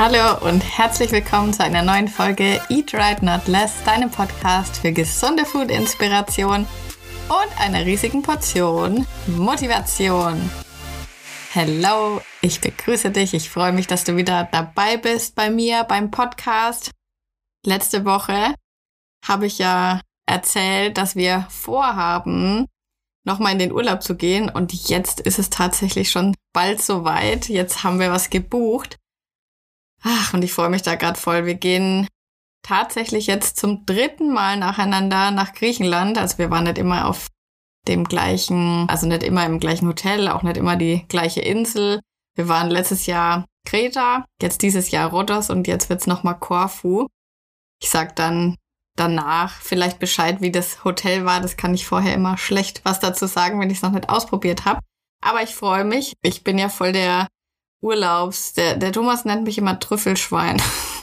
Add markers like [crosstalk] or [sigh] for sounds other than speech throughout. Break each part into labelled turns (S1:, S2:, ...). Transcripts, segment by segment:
S1: Hallo und herzlich willkommen zu einer neuen Folge Eat Right Not Less, deinem Podcast für gesunde Food-Inspiration und einer riesigen Portion Motivation. Hello, ich begrüße dich. Ich freue mich, dass du wieder dabei bist bei mir beim Podcast. Letzte Woche habe ich ja erzählt, dass wir vorhaben, nochmal in den Urlaub zu gehen. Und jetzt ist es tatsächlich schon bald soweit. Jetzt haben wir was gebucht. Ach, und ich freue mich da gerade voll. Wir gehen tatsächlich jetzt zum dritten Mal nacheinander nach Griechenland. Also wir waren nicht immer auf dem gleichen, also nicht immer im gleichen Hotel, auch nicht immer die gleiche Insel. Wir waren letztes Jahr Kreta, jetzt dieses Jahr Rhodos und jetzt wird's nochmal Korfu. Ich sag dann danach vielleicht Bescheid, wie das Hotel war. Das kann ich vorher immer schlecht was dazu sagen, wenn ich es noch nicht ausprobiert habe. Aber ich freue mich. Ich bin ja voll der Urlaubs. Der, der Thomas nennt mich immer Trüffelschwein,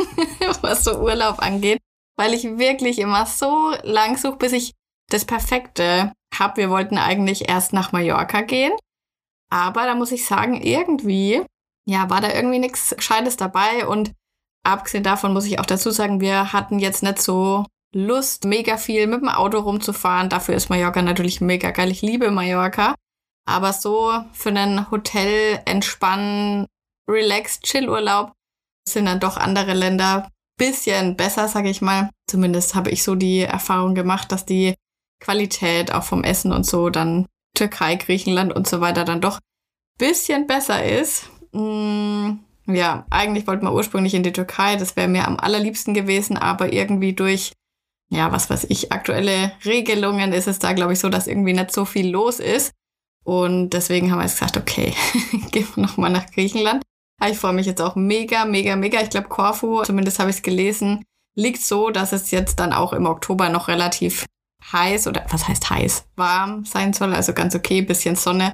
S1: [laughs] was so Urlaub angeht, weil ich wirklich immer so lang suche, bis ich das Perfekte habe. Wir wollten eigentlich erst nach Mallorca gehen, aber da muss ich sagen, irgendwie, ja, war da irgendwie nichts Gescheites dabei und abgesehen davon muss ich auch dazu sagen, wir hatten jetzt nicht so Lust, mega viel mit dem Auto rumzufahren. Dafür ist Mallorca natürlich mega geil. Ich liebe Mallorca. Aber so für einen Hotel entspannen, relaxed, Chillurlaub sind dann doch andere Länder bisschen besser, sage ich mal. Zumindest habe ich so die Erfahrung gemacht, dass die Qualität auch vom Essen und so dann Türkei, Griechenland und so weiter dann doch bisschen besser ist. Mm, ja, eigentlich wollte man ursprünglich in die Türkei, das wäre mir am allerliebsten gewesen, aber irgendwie durch, ja, was weiß ich, aktuelle Regelungen ist es da, glaube ich, so, dass irgendwie nicht so viel los ist. Und deswegen haben wir jetzt gesagt, okay, [laughs] gehen wir nochmal nach Griechenland. Ich freue mich jetzt auch mega, mega, mega. Ich glaube, Corfu, zumindest habe ich es gelesen, liegt so, dass es jetzt dann auch im Oktober noch relativ heiß oder was heißt heiß, warm sein soll. Also ganz okay, bisschen Sonne.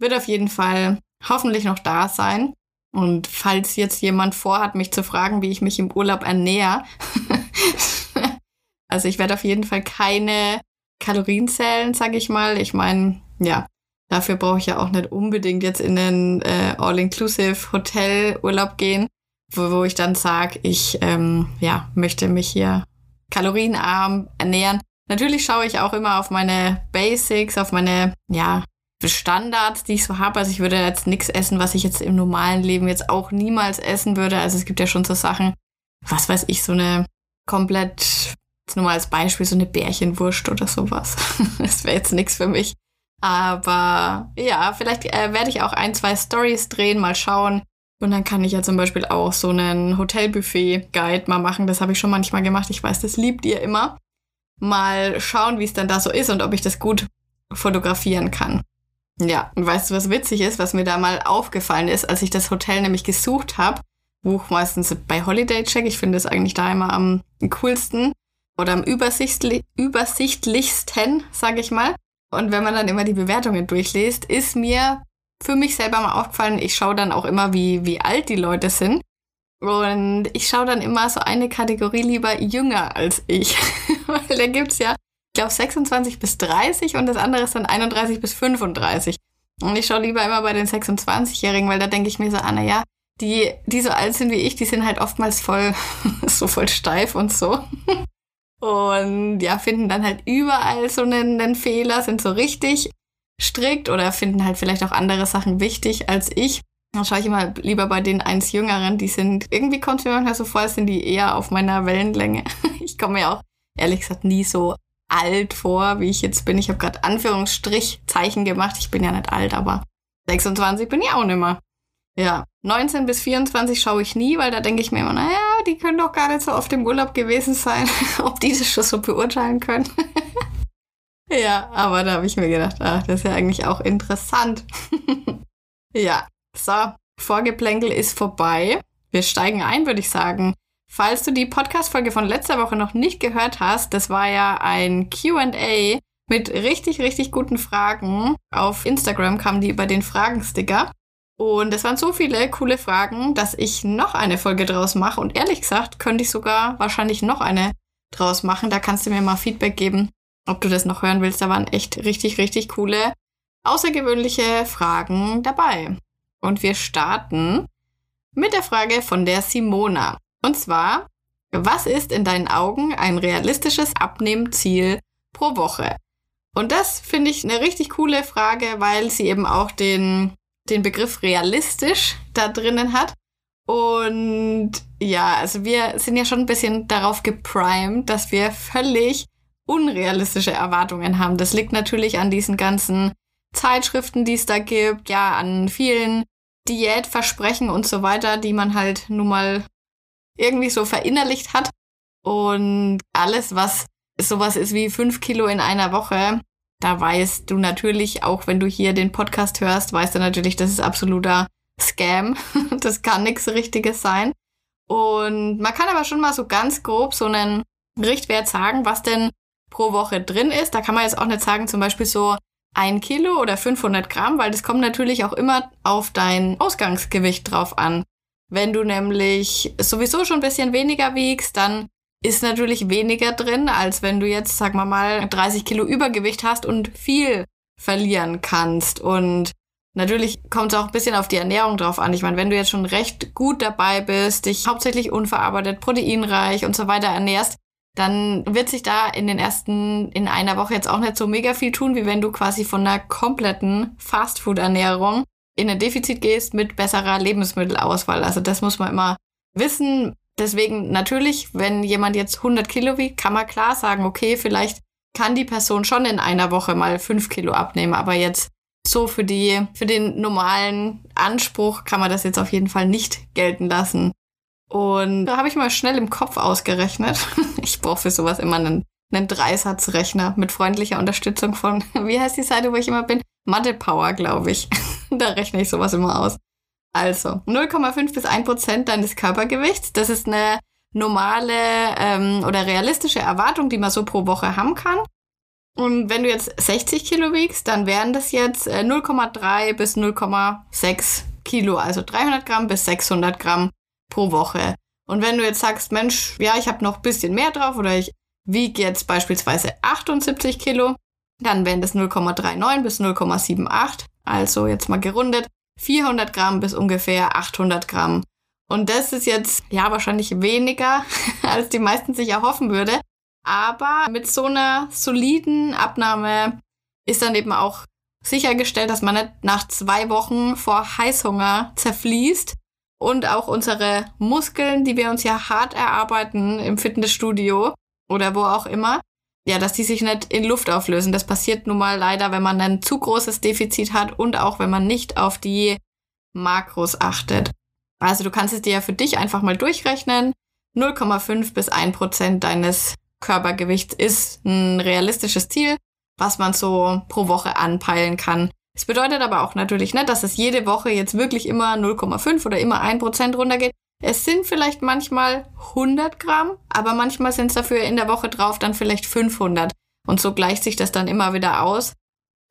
S1: Wird auf jeden Fall hoffentlich noch da sein. Und falls jetzt jemand vorhat, mich zu fragen, wie ich mich im Urlaub ernähre, [laughs] also ich werde auf jeden Fall keine Kalorien zählen, sage ich mal. Ich meine, ja, Dafür brauche ich ja auch nicht unbedingt jetzt in den äh, All-Inclusive Hotel-Urlaub gehen, wo, wo ich dann sage, ich ähm, ja, möchte mich hier kalorienarm ernähren. Natürlich schaue ich auch immer auf meine Basics, auf meine ja, Standards, die ich so habe. Also ich würde jetzt nichts essen, was ich jetzt im normalen Leben jetzt auch niemals essen würde. Also es gibt ja schon so Sachen, was weiß ich, so eine komplett, jetzt nur mal als Beispiel, so eine Bärchenwurst oder sowas. [laughs] das wäre jetzt nichts für mich. Aber ja, vielleicht äh, werde ich auch ein, zwei Stories drehen, mal schauen. Und dann kann ich ja zum Beispiel auch so einen Hotelbuffet-Guide mal machen. Das habe ich schon manchmal gemacht. Ich weiß, das liebt ihr immer. Mal schauen, wie es dann da so ist und ob ich das gut fotografieren kann. Ja, und weißt du, was witzig ist, was mir da mal aufgefallen ist, als ich das Hotel nämlich gesucht habe? Buch meistens bei Holiday Check. Ich finde es eigentlich da immer am coolsten oder am übersichtli übersichtlichsten, sage ich mal. Und wenn man dann immer die Bewertungen durchliest, ist mir für mich selber mal aufgefallen, ich schaue dann auch immer, wie, wie alt die Leute sind. Und ich schaue dann immer so eine Kategorie lieber jünger als ich. [laughs] Weil da gibt's ja, ich glaube, 26 bis 30 und das andere ist dann 31 bis 35. Und ich schaue lieber immer bei den 26-Jährigen, weil da denke ich mir so, ah, na ja, die, die so alt sind wie ich, die sind halt oftmals voll, [laughs] so voll steif und so. Und ja, finden dann halt überall so einen, einen Fehler, sind so richtig strikt oder finden halt vielleicht auch andere Sachen wichtig als ich. Dann schaue ich immer lieber bei den eins Jüngeren, die sind, irgendwie kommt es mir manchmal so vor, als sind die eher auf meiner Wellenlänge. [laughs] Ich komme mir auch, ehrlich gesagt, nie so alt vor, wie ich jetzt bin. Ich habe gerade Anführungsstrichzeichen gemacht. Ich bin ja nicht alt, aber 26 bin ich auch nicht mehr. Ja, 19 bis 24 schaue ich nie, weil da denke ich mir immer, naja, die können doch gar nicht so oft im Urlaub gewesen sein, [laughs] ob die das schon so beurteilen können. [laughs] ja, aber da habe ich mir gedacht, ach, das ist ja eigentlich auch interessant. [laughs] ja, so, Vorgeplänkel ist vorbei. Wir steigen ein, würde ich sagen. Falls du die Podcast-Folge von letzter Woche noch nicht gehört hast, das war ja ein QA mit richtig, richtig guten Fragen. Auf Instagram kamen die über den Fragensticker. Und es waren so viele coole Fragen, dass ich noch eine Folge draus mache. Und ehrlich gesagt, könnte ich sogar wahrscheinlich noch eine draus machen. Da kannst du mir mal Feedback geben, ob du das noch hören willst. Da waren echt richtig, richtig coole, außergewöhnliche Fragen dabei. Und wir starten mit der Frage von der Simona. Und zwar, was ist in deinen Augen ein realistisches Abnehmziel pro Woche? Und das finde ich eine richtig coole Frage, weil sie eben auch den, den Begriff realistisch da drinnen hat. Und ja, also wir sind ja schon ein bisschen darauf geprimed, dass wir völlig unrealistische Erwartungen haben. Das liegt natürlich an diesen ganzen Zeitschriften, die es da gibt, ja, an vielen Diätversprechen und so weiter, die man halt nun mal irgendwie so verinnerlicht hat. Und alles, was sowas ist wie fünf Kilo in einer Woche, da weißt du natürlich, auch wenn du hier den Podcast hörst, weißt du natürlich, das ist absoluter Scam. [laughs] das kann nichts Richtiges sein. Und man kann aber schon mal so ganz grob so einen Richtwert sagen, was denn pro Woche drin ist. Da kann man jetzt auch nicht sagen, zum Beispiel so ein Kilo oder 500 Gramm, weil das kommt natürlich auch immer auf dein Ausgangsgewicht drauf an. Wenn du nämlich sowieso schon ein bisschen weniger wiegst, dann ist natürlich weniger drin, als wenn du jetzt, sag mal mal, 30 Kilo Übergewicht hast und viel verlieren kannst. Und natürlich kommt es auch ein bisschen auf die Ernährung drauf an. Ich meine, wenn du jetzt schon recht gut dabei bist, dich hauptsächlich unverarbeitet, proteinreich und so weiter ernährst, dann wird sich da in den ersten, in einer Woche jetzt auch nicht so mega viel tun, wie wenn du quasi von einer kompletten Fastfood-Ernährung in ein Defizit gehst mit besserer Lebensmittelauswahl. Also das muss man immer wissen. Deswegen natürlich, wenn jemand jetzt 100 Kilo wiegt, kann man klar sagen, okay, vielleicht kann die Person schon in einer Woche mal 5 Kilo abnehmen, aber jetzt so für die, für den normalen Anspruch kann man das jetzt auf jeden Fall nicht gelten lassen. Und da habe ich mal schnell im Kopf ausgerechnet. [laughs] Ich brauche für sowas immer einen, einen Dreisatzrechner mit freundlicher Unterstützung von, [laughs] wie heißt die Seite, wo ich immer bin? Mathe Power, glaube ich. [laughs] da rechne ich sowas immer aus. Also 0,5 bis 1 Prozent deines Körpergewichts. Das ist eine normale ähm, oder realistische Erwartung, die man so pro Woche haben kann. Und wenn du jetzt 60 Kilo wiegst, dann wären das jetzt 0,3 äh, bis 0,6 Kilo, also 300 Gramm bis 600 Gramm pro Woche. Und wenn du jetzt sagst, Mensch, ja, ich habe noch ein bisschen mehr drauf oder ich wiege jetzt beispielsweise 78 Kilo, dann wären das 0,39 bis 0,78, also jetzt mal gerundet, 400 Gramm bis ungefähr 800 Gramm. Und das ist jetzt ja wahrscheinlich weniger, [laughs] als die meisten sich erhoffen würde. Aber mit so einer soliden Abnahme ist dann eben auch sichergestellt, dass man nicht nach zwei Wochen vor Heißhunger zerfließt und auch unsere Muskeln, die wir uns ja hart erarbeiten im Fitnessstudio oder wo auch immer, ja, dass die sich nicht in Luft auflösen. Das passiert nun mal leider, wenn man ein zu großes Defizit hat und auch wenn man nicht auf die Makros achtet. Also du kannst es dir ja für dich einfach mal durchrechnen. 0,5 bis 1 Prozent deines Körpergewichts ist ein realistisches Ziel, was man so pro Woche anpeilen kann. Es bedeutet aber auch natürlich nicht, dass es jede Woche jetzt wirklich immer 0,5 oder immer 1% runtergeht. Es sind vielleicht manchmal 100 Gramm, aber manchmal sind es dafür in der Woche drauf dann vielleicht 500. Und so gleicht sich das dann immer wieder aus.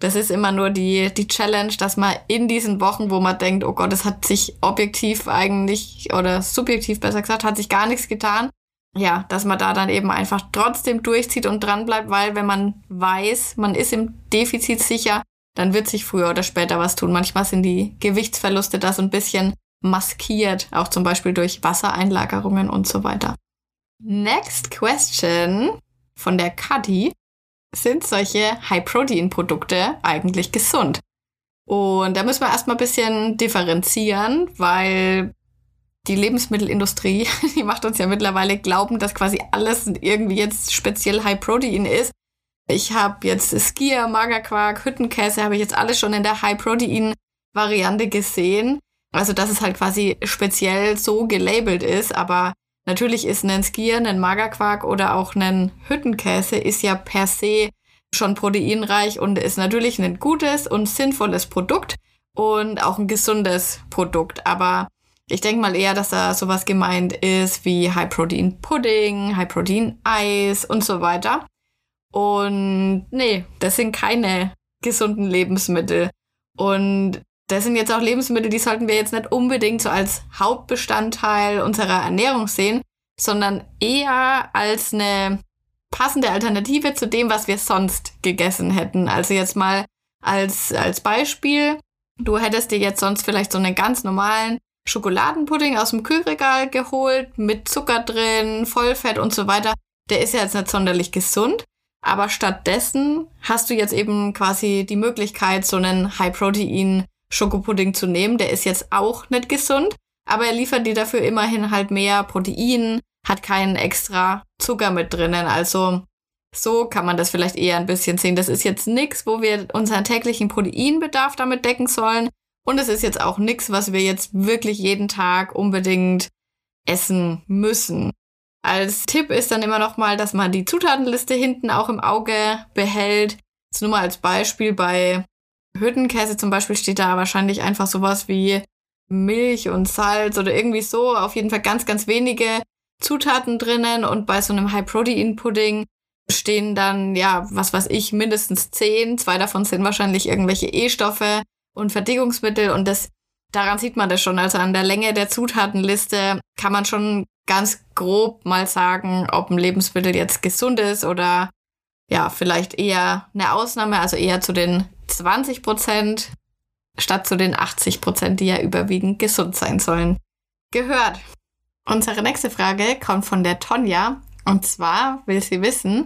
S1: Das ist immer nur die, die Challenge, dass man in diesen Wochen, wo man denkt, oh Gott, es hat sich objektiv eigentlich oder subjektiv besser gesagt, hat sich gar nichts getan. Ja, dass man da dann eben einfach trotzdem durchzieht und dran bleibt, weil wenn man weiß, man ist im Defizit sicher, dann wird sich früher oder später was tun. Manchmal sind die Gewichtsverluste da so ein bisschen maskiert, auch zum Beispiel durch Wassereinlagerungen und so weiter. Next question von der Kadi. Sind solche High-Protein-Produkte eigentlich gesund? Und da müssen wir erstmal ein bisschen differenzieren, weil die Lebensmittelindustrie, [laughs] die macht uns ja mittlerweile glauben, dass quasi alles irgendwie jetzt speziell High Protein ist. Ich habe jetzt Skier, Magerquark, Hüttenkäse, habe ich jetzt alles schon in der High-Protein-Variante gesehen. Also, dass es halt quasi speziell so gelabelt ist, aber natürlich ist ein Skier, ein Magerquark oder auch ein Hüttenkäse ist ja per se schon proteinreich und ist natürlich ein gutes und sinnvolles Produkt und auch ein gesundes Produkt. Aber ich denke mal eher, dass da sowas gemeint ist wie High-Protein-Pudding, High-Protein-Eis und so weiter. Und nee, das sind keine gesunden Lebensmittel. Und das sind jetzt auch Lebensmittel, die sollten wir jetzt nicht unbedingt so als Hauptbestandteil unserer Ernährung sehen, sondern eher als eine passende Alternative zu dem, was wir sonst gegessen hätten. Also jetzt mal als, als Beispiel, du hättest dir jetzt sonst vielleicht so einen ganz normalen Schokoladenpudding aus dem Kühlregal geholt, mit Zucker drin, Vollfett und so weiter. Der ist ja jetzt nicht sonderlich gesund. Aber stattdessen hast du jetzt eben quasi die Möglichkeit, so einen High-Protein Schokopudding zu nehmen. Der ist jetzt auch nicht gesund, aber er liefert dir dafür immerhin halt mehr Protein, hat keinen extra Zucker mit drinnen. Also so kann man das vielleicht eher ein bisschen sehen. Das ist jetzt nichts, wo wir unseren täglichen Proteinbedarf damit decken sollen. Und es ist jetzt auch nichts, was wir jetzt wirklich jeden Tag unbedingt essen müssen. Als Tipp ist dann immer noch mal, dass man die Zutatenliste hinten auch im Auge behält. Jetzt nur mal als Beispiel bei Hüttenkäse zum Beispiel steht da wahrscheinlich einfach sowas wie Milch und Salz oder irgendwie so. Auf jeden Fall ganz, ganz wenige Zutaten drinnen und bei so einem High-Protein-Pudding stehen dann, ja, was weiß ich, mindestens zehn. Zwei davon sind wahrscheinlich irgendwelche E-Stoffe und Verdickungsmittel und das, daran sieht man das schon. Also an der Länge der Zutatenliste kann man schon ganz grob mal sagen, ob ein Lebensmittel jetzt gesund ist oder ja, vielleicht eher eine Ausnahme, also eher zu den 20 Prozent statt zu den 80 Prozent, die ja überwiegend gesund sein sollen, gehört. Unsere nächste Frage kommt von der Tonja und zwar will sie wissen,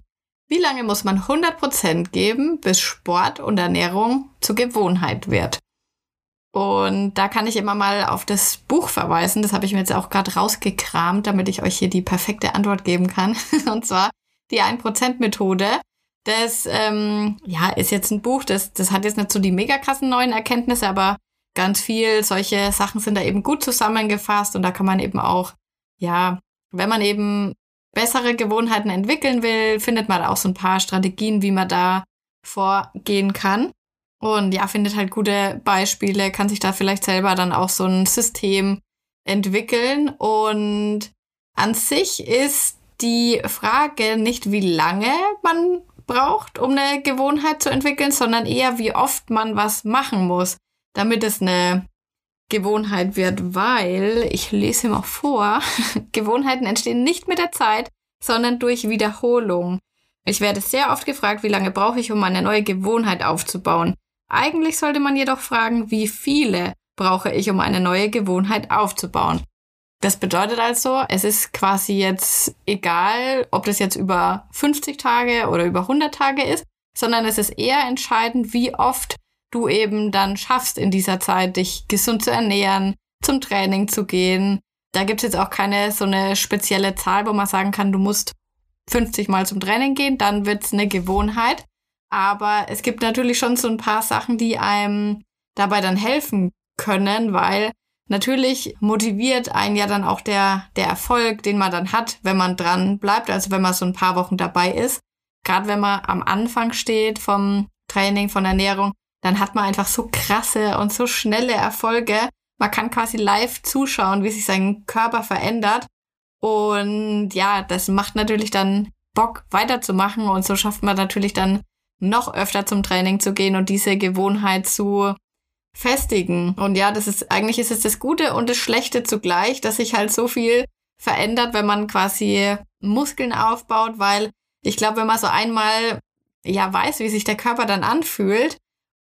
S1: wie lange muss man 100 Prozent geben, bis Sport und Ernährung zur Gewohnheit wird? Und da kann ich immer mal auf das Buch verweisen. Das habe ich mir jetzt auch gerade rausgekramt, damit ich euch hier die perfekte Antwort geben kann. [laughs] Und zwar die 1%-Methode. Das ähm, ja, ist jetzt ein Buch, das, das hat jetzt nicht so die mega krassen neuen Erkenntnisse, aber ganz viel solche Sachen sind da eben gut zusammengefasst und da kann man eben auch, ja, wenn man eben bessere Gewohnheiten entwickeln will, findet man auch so ein paar Strategien, wie man da vorgehen kann. Und ja, findet halt gute Beispiele, kann sich da vielleicht selber dann auch so ein System entwickeln. Und an sich ist die Frage nicht, wie lange man braucht, um eine Gewohnheit zu entwickeln, sondern eher, wie oft man was machen muss, damit es eine Gewohnheit wird, weil, ich lese mal vor, [laughs] Gewohnheiten entstehen nicht mit der Zeit, sondern durch Wiederholung. Ich werde sehr oft gefragt, wie lange brauche ich, um eine neue Gewohnheit aufzubauen. Eigentlich sollte man jedoch fragen, wie viele brauche ich, um eine neue Gewohnheit aufzubauen. Das bedeutet also, es ist quasi jetzt egal, ob das jetzt über 50 Tage oder über 100 Tage ist, sondern es ist eher entscheidend, wie oft du eben dann schaffst in dieser Zeit, dich gesund zu ernähren, zum Training zu gehen. Da gibt es jetzt auch keine so eine spezielle Zahl, wo man sagen kann, du musst 50 Mal zum Training gehen, dann wird es eine Gewohnheit. Aber es gibt natürlich schon so ein paar Sachen, die einem dabei dann helfen können, weil natürlich motiviert einen ja dann auch der, der Erfolg, den man dann hat, wenn man dran bleibt, also wenn man so ein paar Wochen dabei ist. Gerade wenn man am Anfang steht vom Training, von Ernährung, dann hat man einfach so krasse und so schnelle Erfolge. Man kann quasi live zuschauen, wie sich sein Körper verändert. Und ja, das macht natürlich dann Bock weiterzumachen und so schafft man natürlich dann noch öfter zum Training zu gehen und diese Gewohnheit zu festigen. Und ja, das ist, eigentlich ist es das Gute und das Schlechte zugleich, dass sich halt so viel verändert, wenn man quasi Muskeln aufbaut, weil ich glaube, wenn man so einmal ja weiß, wie sich der Körper dann anfühlt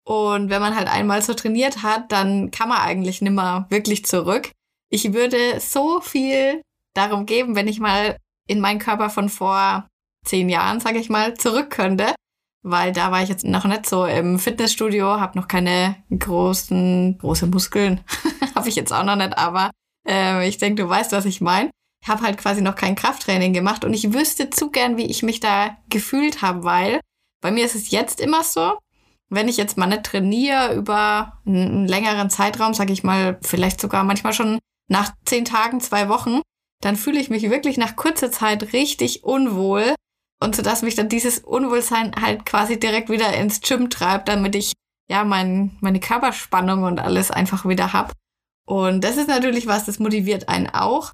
S1: und wenn man halt einmal so trainiert hat, dann kann man eigentlich nimmer wirklich zurück. Ich würde so viel darum geben, wenn ich mal in meinen Körper von vor zehn Jahren, sage ich mal, zurück könnte weil da war ich jetzt noch nicht so im Fitnessstudio, habe noch keine großen, große Muskeln, [laughs] habe ich jetzt auch noch nicht, aber äh, ich denke, du weißt, was ich meine. Ich habe halt quasi noch kein Krafttraining gemacht und ich wüsste zu gern, wie ich mich da gefühlt habe, weil bei mir ist es jetzt immer so, wenn ich jetzt mal nicht trainiere über einen längeren Zeitraum, sage ich mal, vielleicht sogar manchmal schon nach zehn Tagen, zwei Wochen, dann fühle ich mich wirklich nach kurzer Zeit richtig unwohl und so dass mich dann dieses Unwohlsein halt quasi direkt wieder ins Gym treibt, damit ich ja mein, meine Körperspannung und alles einfach wieder hab. Und das ist natürlich was, das motiviert einen auch.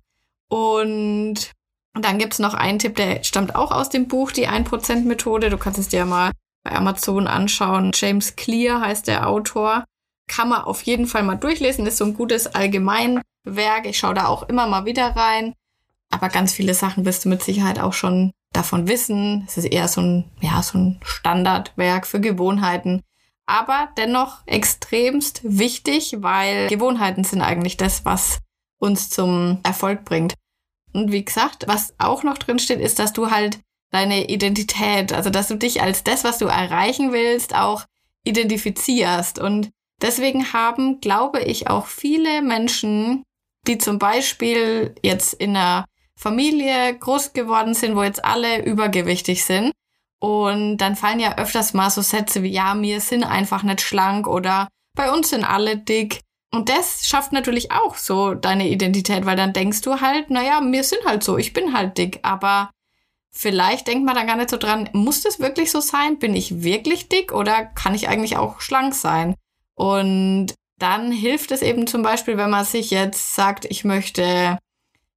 S1: Und dann gibt's noch einen Tipp, der stammt auch aus dem Buch, die 1%-Methode. Du kannst es dir mal bei Amazon anschauen. James Clear heißt der Autor. Kann man auf jeden Fall mal durchlesen. Ist so ein gutes Allgemeinwerk. Ich schaue da auch immer mal wieder rein. Aber ganz viele Sachen wirst du mit Sicherheit auch schon davon wissen. Es ist eher so ein, ja, so ein Standardwerk für Gewohnheiten. Aber dennoch extremst wichtig, weil Gewohnheiten sind eigentlich das, was uns zum Erfolg bringt. Und wie gesagt, was auch noch drin steht, ist, dass du halt deine Identität, also dass du dich als das, was du erreichen willst, auch identifizierst. Und deswegen haben, glaube ich, auch viele Menschen, die zum Beispiel jetzt in einer Familie groß geworden sind, wo jetzt alle übergewichtig sind. Und dann fallen ja öfters mal so Sätze wie, ja, mir sind einfach nicht schlank oder bei uns sind alle dick. Und das schafft natürlich auch so deine Identität, weil dann denkst du halt, naja, mir sind halt so, ich bin halt dick. Aber vielleicht denkt man dann gar nicht so dran, muss das wirklich so sein? Bin ich wirklich dick oder kann ich eigentlich auch schlank sein? Und dann hilft es eben zum Beispiel, wenn man sich jetzt sagt, ich möchte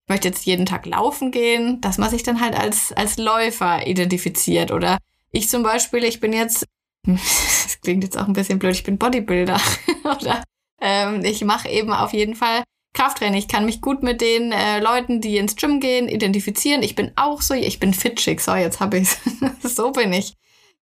S1: möchte jetzt jeden Tag laufen gehen, dass man sich dann halt als, als Läufer identifiziert. Oder ich zum Beispiel, ich bin jetzt, [laughs] das klingt jetzt auch ein bisschen blöd, ich bin Bodybuilder. [laughs] Oder ähm, ich mache eben auf jeden Fall Krafttraining. Ich kann mich gut mit den äh, Leuten, die ins Gym gehen, identifizieren. Ich bin auch so, ich bin fitchick. So, jetzt habe ich's. [laughs] so bin ich.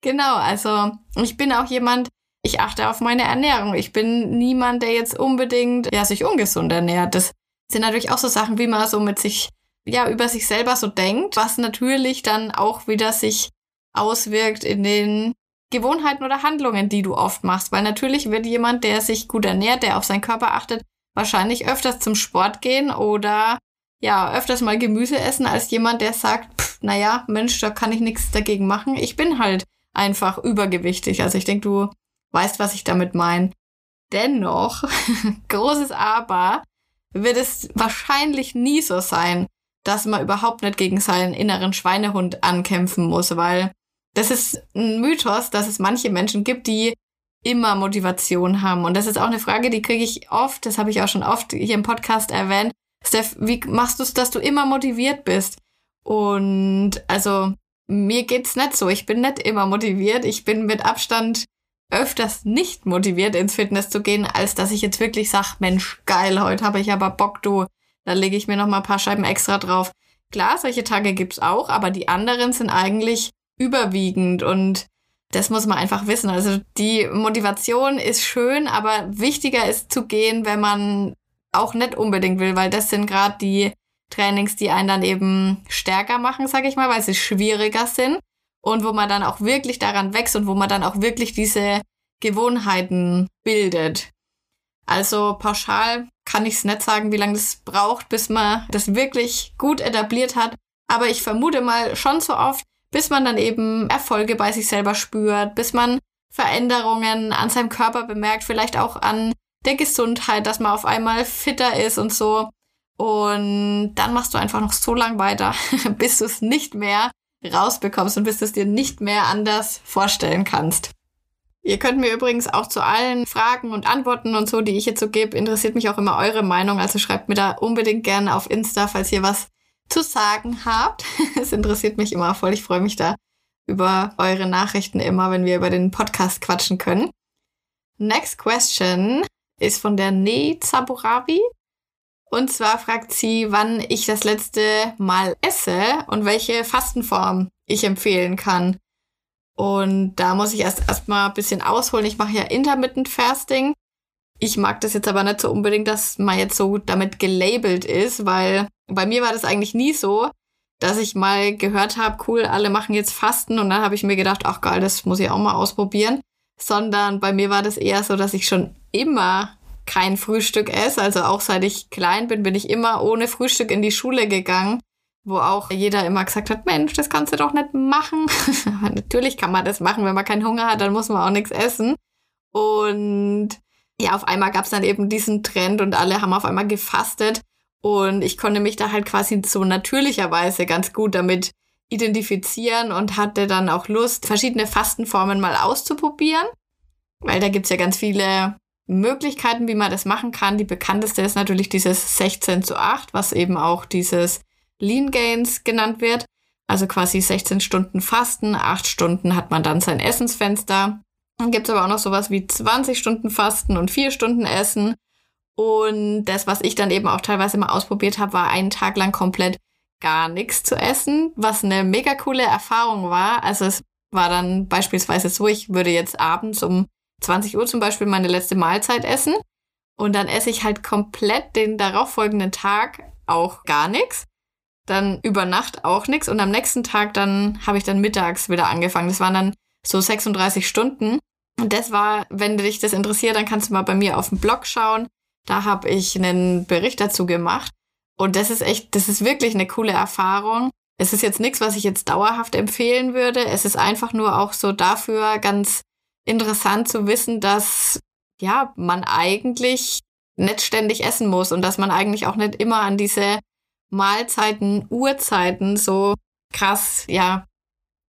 S1: Genau, also ich bin auch jemand, ich achte auf meine Ernährung. Ich bin niemand, der jetzt unbedingt ja, sich ungesund ernährt. Das sind natürlich auch so Sachen, wie man so mit sich, ja, über sich selber so denkt, was natürlich dann auch wieder sich auswirkt in den Gewohnheiten oder Handlungen, die du oft machst. Weil natürlich wird jemand, der sich gut ernährt, der auf seinen Körper achtet, wahrscheinlich öfters zum Sport gehen oder ja, öfters mal Gemüse essen, als jemand, der sagt, naja, Mensch, da kann ich nichts dagegen machen. Ich bin halt einfach übergewichtig. Also ich denke, du weißt, was ich damit meine. Dennoch, [laughs] großes Aber, wird es wahrscheinlich nie so sein, dass man überhaupt nicht gegen seinen inneren Schweinehund ankämpfen muss, weil das ist ein Mythos, dass es manche Menschen gibt, die immer Motivation haben. Und das ist auch eine Frage, die kriege ich oft, das habe ich auch schon oft hier im Podcast erwähnt. Steph, wie machst du es, dass du immer motiviert bist? Und also mir geht's nicht so. Ich bin nicht immer motiviert. Ich bin mit Abstand öfters nicht motiviert, ins Fitness zu gehen, als dass ich jetzt wirklich sage, Mensch, geil, heute habe ich aber Bock, du. Da lege ich mir noch mal ein paar Scheiben extra drauf. Klar, solche Tage gibt's auch, aber die anderen sind eigentlich überwiegend und das muss man einfach wissen. Also die Motivation ist schön, aber wichtiger ist zu gehen, wenn man auch nicht unbedingt will, weil das sind gerade die Trainings, die einen dann eben stärker machen, sage ich mal, weil sie schwieriger sind und wo man dann auch wirklich daran wächst und wo man dann auch wirklich diese Gewohnheiten bildet. Also pauschal kann ich es nicht sagen, wie lange das braucht, bis man das wirklich gut etabliert hat. Aber ich vermute mal schon so oft, bis man dann eben Erfolge bei sich selber spürt, bis man Veränderungen an seinem Körper bemerkt, vielleicht auch an der Gesundheit, dass man auf einmal fitter ist und so. Und dann machst du einfach noch so lang weiter, [laughs] bis du es nicht mehr rausbekommst und bis du es dir nicht mehr anders vorstellen kannst. Ihr könnt mir übrigens auch zu allen Fragen und Antworten und so, die ich jetzt so gebe, interessiert mich auch immer eure Meinung. Also schreibt mir da unbedingt gerne auf Insta, falls ihr was zu sagen habt. [laughs] Es interessiert mich immer voll. Ich freue mich da über eure Nachrichten immer, wenn wir über den Podcast quatschen können. Next question ist von der Ne Zaburabi. Und zwar fragt sie, wann ich das letzte Mal esse und welche Fastenform ich empfehlen kann. Und da muss ich erst erstmal ein bisschen ausholen. Ich mache ja Intermittent Fasting. Ich mag das jetzt aber nicht so unbedingt, dass man jetzt so damit gelabelt ist, weil bei mir war das eigentlich nie so, dass ich mal gehört habe, cool, alle machen jetzt Fasten und dann habe ich mir gedacht, ach geil, das muss ich auch mal ausprobieren. Sondern bei mir war das eher so, dass ich schon immer kein Frühstück esse. Also auch seit ich klein bin, bin ich immer ohne Frühstück in die Schule gegangen, wo auch jeder immer gesagt hat, Mensch, das kannst du doch nicht machen. [laughs] natürlich kann man das machen, wenn man keinen Hunger hat, dann muss man auch nichts essen. Und ja, auf einmal gab es dann eben diesen Trend und alle haben auf einmal gefastet. Und ich konnte mich da halt quasi so natürlicherweise ganz gut damit identifizieren und hatte dann auch Lust, verschiedene Fastenformen mal auszuprobieren. Weil da gibt's ja ganz viele Möglichkeiten, wie man das machen kann. Die bekannteste ist natürlich dieses 16 zu 8, was eben auch dieses Lean Gains genannt wird. Also quasi 16 Stunden Fasten, 8 Stunden hat man dann sein Essensfenster. Dann gibt's aber auch noch sowas wie 20 Stunden Fasten und 4 Stunden Essen. Und das, was ich dann eben auch teilweise mal ausprobiert habe, war einen Tag lang komplett gar nichts zu essen, was eine mega coole Erfahrung war. Also es war dann beispielsweise so, ich würde jetzt abends um 20 Uhr zum Beispiel meine letzte Mahlzeit essen. und dann esse ich halt komplett den darauffolgenden Tag auch gar nichts. Dann über Nacht auch nichts und am nächsten Tag dann habe ich dann mittags wieder angefangen. Das waren dann so 36 Stunden. Und das war, wenn dich das interessiert, dann kannst du mal bei mir auf dem Blog schauen. Da habe ich einen Bericht dazu gemacht. Und das ist echt, das ist wirklich eine coole Erfahrung. Es ist jetzt nichts, was ich jetzt dauerhaft empfehlen würde. Es ist einfach nur auch so dafür ganz interessant zu wissen, dass ja, man eigentlich nicht ständig essen muss und dass man eigentlich auch nicht immer an diese Mahlzeiten, Uhrzeiten so krass, ja,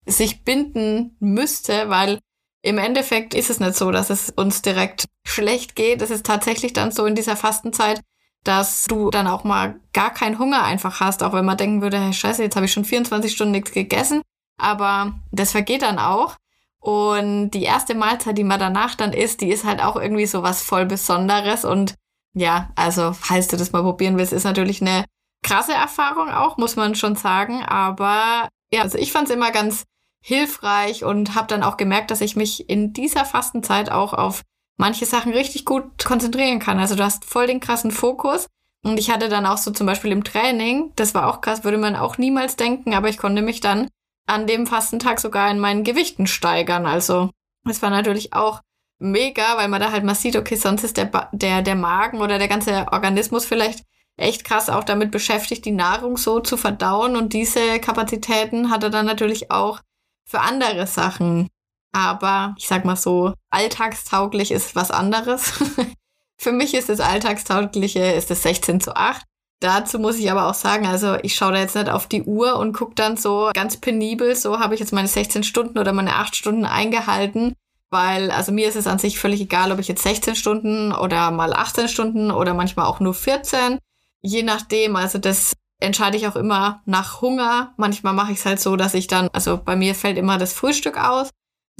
S1: sich binden müsste, weil im Endeffekt ist es nicht so, dass es uns direkt schlecht geht. Es ist tatsächlich dann so in dieser Fastenzeit, dass du dann auch mal gar keinen Hunger einfach hast, auch wenn man denken würde, hey, scheiße, jetzt habe ich schon 24 Stunden nichts gegessen. Aber das vergeht dann auch. Und die erste Mahlzeit, die man danach dann isst, die ist halt auch irgendwie so was voll Besonderes. Und ja, also falls du das mal probieren willst, ist natürlich eine krasse Erfahrung auch, muss man schon sagen. Aber ja, also ich fand es immer ganz hilfreich und habe dann auch gemerkt, dass ich mich in dieser Fastenzeit auch auf manche Sachen richtig gut konzentrieren kann. Also du hast voll den krassen Fokus. Und ich hatte dann auch so zum Beispiel im Training, das war auch krass, würde man auch niemals denken, aber ich konnte mich dann an dem Fastentag sogar in meinen Gewichten steigern. Also es war natürlich auch mega, weil man da halt mal sieht, okay, sonst ist der, der, der Magen oder der ganze Organismus vielleicht echt krass auch damit beschäftigt, die Nahrung so zu verdauen. Und diese Kapazitäten hat er dann natürlich auch für andere Sachen. Aber ich sag mal so, alltagstauglich ist was anderes. [laughs] für mich ist das Alltagstaugliche, ist das 16 zu 8. Dazu muss ich aber auch sagen, also ich schaue da jetzt nicht auf die Uhr und gucke dann so ganz penibel, so habe ich jetzt meine 16 Stunden oder meine 8 Stunden eingehalten, weil also mir ist es an sich völlig egal, ob ich jetzt 16 Stunden oder mal 18 Stunden oder manchmal auch nur 14, je nachdem, also das entscheide ich auch immer nach Hunger. Manchmal mache ich es halt so, dass ich dann, also bei mir fällt immer das Frühstück aus.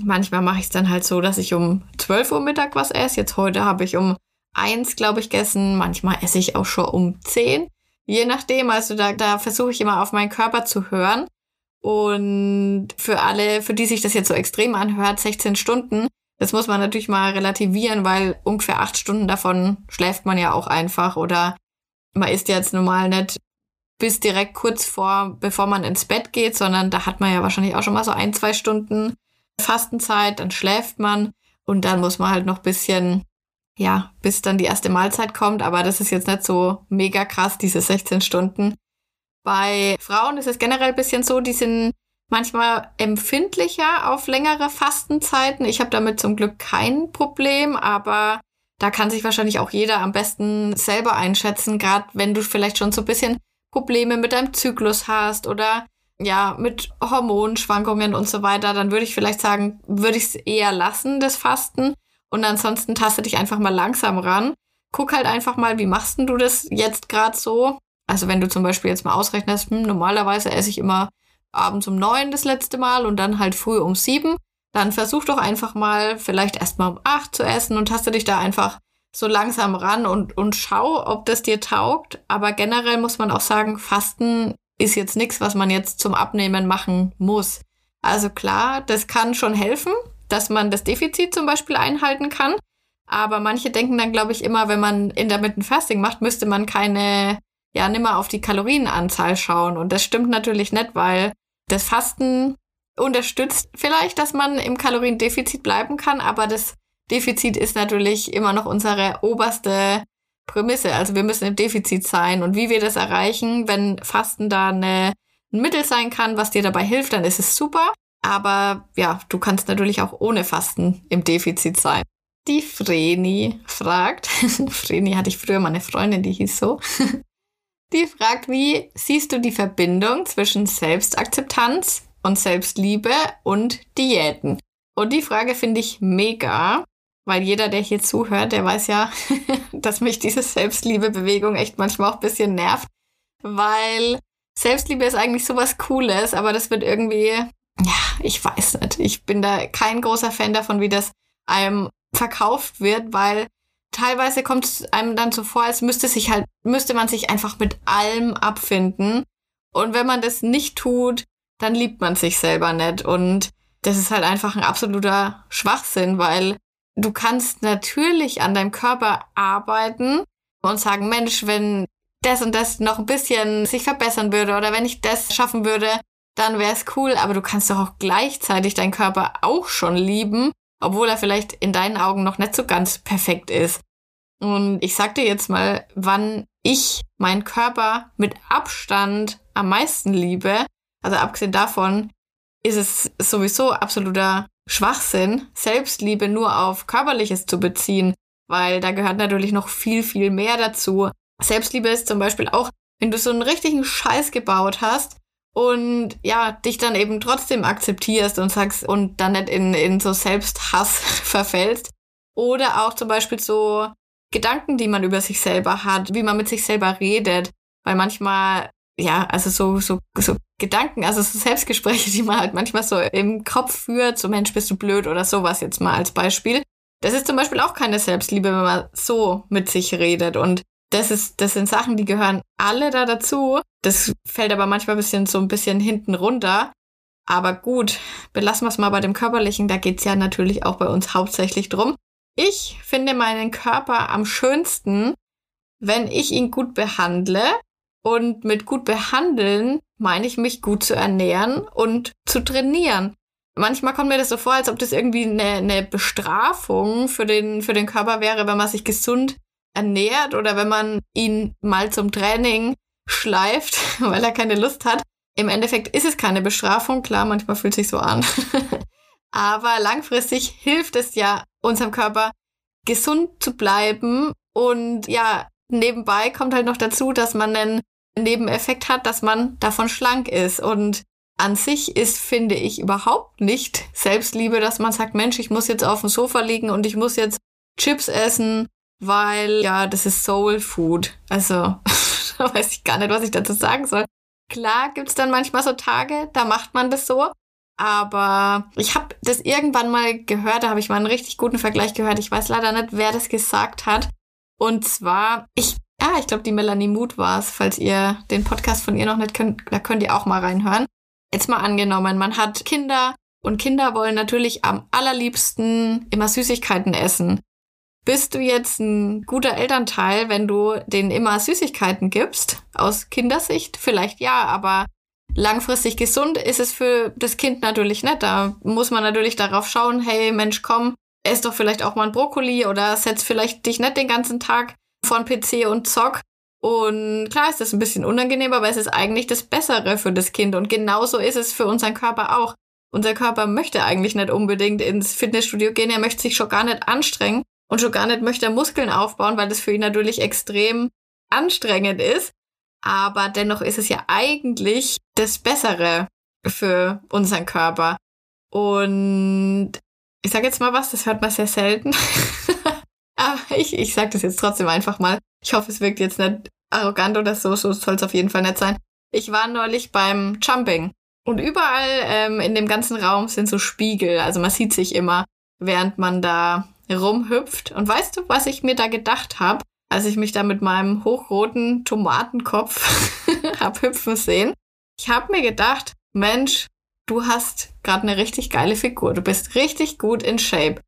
S1: Manchmal mache ich es dann halt so, dass ich um 12 Uhr Mittag was esse. Jetzt heute habe ich um eins, glaube ich, gegessen. Manchmal esse ich auch schon um zehn. Je nachdem, also da, da versuche ich immer auf meinen Körper zu hören. Und für alle, für die sich das jetzt so extrem anhört, 16 Stunden, das muss man natürlich mal relativieren, weil ungefähr acht Stunden davon schläft man ja auch einfach oder man isst jetzt normal nicht bis direkt kurz vor, bevor man ins Bett geht, sondern da hat man ja wahrscheinlich auch schon mal so ein, zwei Stunden Fastenzeit, dann schläft man und dann muss man halt noch bisschen ja, bis dann die erste Mahlzeit kommt, aber das ist jetzt nicht so mega krass, diese 16 Stunden. Bei Frauen ist es generell ein bisschen so, die sind manchmal empfindlicher auf längere Fastenzeiten. Ich habe damit zum Glück kein Problem, aber da kann sich wahrscheinlich auch jeder am besten selber einschätzen, gerade wenn du vielleicht schon so ein bisschen Probleme mit deinem Zyklus hast oder ja, mit Hormonschwankungen und so weiter, dann würde ich vielleicht sagen, würde ich es eher lassen, das Fasten. Und ansonsten taste dich einfach mal langsam ran. Guck halt einfach mal, wie machst denn du das jetzt gerade so? Also wenn du zum Beispiel jetzt mal ausrechnest, hm, normalerweise esse ich immer abends um neun das letzte Mal und dann halt früh um sieben, dann versuch doch einfach mal vielleicht erstmal um acht zu essen und taste dich da einfach so langsam ran und, und schau, ob das dir taugt. Aber generell muss man auch sagen, Fasten ist jetzt nichts, was man jetzt zum Abnehmen machen muss. Also klar, das kann schon helfen, dass man das Defizit zum Beispiel einhalten kann. Aber manche denken dann, glaube ich, immer, wenn man Intermittent Fasting macht, müsste man keine, ja, nimmer auf die Kalorienanzahl schauen. Und das stimmt natürlich nicht, weil das Fasten unterstützt vielleicht, dass man im Kaloriendefizit bleiben kann, aber das Defizit ist natürlich immer noch unsere oberste Prämisse. Also wir müssen im Defizit sein. Und wie wir das erreichen, wenn Fasten da eine, ein Mittel sein kann, was dir dabei hilft, dann ist es super. Aber ja, du kannst natürlich auch ohne Fasten im Defizit sein. Die Vreni fragt, [laughs] Vreni hatte ich früher mal eine Freundin, die hieß so. [laughs] Die fragt, wie siehst du die Verbindung zwischen Selbstakzeptanz und Selbstliebe und Diäten? Und die Frage finde ich mega, weil jeder, der hier zuhört, der weiß ja, [laughs] dass mich diese Selbstliebebewegung echt manchmal auch ein bisschen nervt, weil Selbstliebe ist eigentlich sowas Cooles, aber das wird irgendwie ja, ich weiß nicht. Ich bin da kein großer Fan davon, wie das einem verkauft wird, weil teilweise kommt es einem dann so vor, als müsste sich halt, müsste man sich einfach mit allem abfinden. Und wenn man das nicht tut, dann liebt man sich selber nicht. Und das ist halt einfach ein absoluter Schwachsinn, weil du kannst natürlich an deinem Körper arbeiten und sagen, Mensch, wenn das und das noch ein bisschen sich verbessern würde oder wenn ich das schaffen würde, dann wäre es cool. Aber du kannst doch auch gleichzeitig deinen Körper auch schon lieben, obwohl er vielleicht in deinen Augen noch nicht so ganz perfekt ist. Und ich sag dir jetzt mal, wann ich meinen Körper mit Abstand am meisten liebe. Also abgesehen davon ist es sowieso absoluter Schwachsinn, Selbstliebe nur auf körperliches zu beziehen, weil da gehört natürlich noch viel, viel mehr dazu. Selbstliebe ist zum Beispiel auch, wenn du so einen richtigen Scheiß gebaut hast und ja, dich dann eben trotzdem akzeptierst und sagst und dann nicht in, in so Selbsthass [laughs] verfällst. Oder auch zum Beispiel so Gedanken, die man über sich selber hat, wie man mit sich selber redet. Weil manchmal, ja, also so, so, so Gedanken, also so Selbstgespräche, die man halt manchmal so im Kopf führt, so Mensch, bist du blöd oder sowas jetzt mal als Beispiel. Das ist zum Beispiel auch keine Selbstliebe, wenn man so mit sich redet. Und das ist, das sind Sachen, die gehören alle da dazu. Das fällt aber manchmal ein bisschen so ein bisschen hinten runter. Aber gut, belassen wir es mal bei dem Körperlichen. Da geht's ja natürlich auch bei uns hauptsächlich drum. Ich finde meinen Körper am schönsten, wenn ich ihn gut behandle. Und mit gut behandeln meine ich mich gut zu ernähren und zu trainieren. Manchmal kommt mir das so vor, als ob das irgendwie eine, eine Bestrafung für den, für den Körper wäre, wenn man sich gesund ernährt oder wenn man ihn mal zum Training schleift, [laughs] weil er keine Lust hat. Im Endeffekt ist es keine Bestrafung, klar, manchmal fühlt sich so an. [laughs] Aber langfristig hilft es ja unserem Körper, gesund zu bleiben. Und ja, nebenbei kommt halt noch dazu, dass man einen Nebeneffekt hat, dass man davon schlank ist. Und an sich ist, finde ich, überhaupt nicht Selbstliebe, dass man sagt, Mensch, ich muss jetzt auf dem Sofa liegen und ich muss jetzt Chips essen weil ja, das ist Soul Food. Also, [laughs] da weiß ich gar nicht, was ich dazu sagen soll. Klar gibt's dann manchmal so Tage, da macht man das so. Aber ich habe das irgendwann mal gehört, da habe ich mal einen richtig guten Vergleich gehört. Ich weiß leider nicht, wer das gesagt hat. Und zwar, ich, ah, ich glaube, die Melanie Mood war es, falls ihr den Podcast von ihr noch nicht könnt, da könnt ihr auch mal reinhören. Jetzt mal angenommen, man hat Kinder und Kinder wollen natürlich am allerliebsten immer Süßigkeiten essen. Bist du jetzt ein guter Elternteil, wenn du denen immer Süßigkeiten gibst? Aus Kindersicht vielleicht ja, aber langfristig gesund ist es für das Kind natürlich nicht. Da muss man natürlich darauf schauen, hey Mensch, komm, ess doch vielleicht auch mal ein Brokkoli oder setz vielleicht dich nicht den ganzen Tag vor PC und zock. Und klar ist das ein bisschen unangenehm, aber es ist eigentlich das Bessere für das Kind. Und genauso ist es für unseren Körper auch. Unser Körper möchte eigentlich nicht unbedingt ins Fitnessstudio gehen, er möchte sich schon gar nicht anstrengen und schon gar nicht möchte er Muskeln aufbauen, weil das für ihn natürlich extrem anstrengend ist. Aber dennoch ist es ja eigentlich das Bessere für unseren Körper. Und ich sage jetzt mal was, das hört man sehr selten. [laughs] Aber ich, ich sage das jetzt trotzdem einfach mal. Ich hoffe, es wirkt jetzt nicht arrogant oder so, so soll es auf jeden Fall nicht sein. Ich war neulich beim Jumping und überall ähm, in dem ganzen Raum sind so Spiegel. Also man sieht sich immer, während man da rumhüpft. Und weißt du, was ich mir da gedacht habe, als ich mich da mit meinem hochroten Tomatenkopf [laughs] hab hüpfen sehen? Ich habe mir gedacht, Mensch, du hast gerade eine richtig geile Figur. Du bist richtig gut in Shape.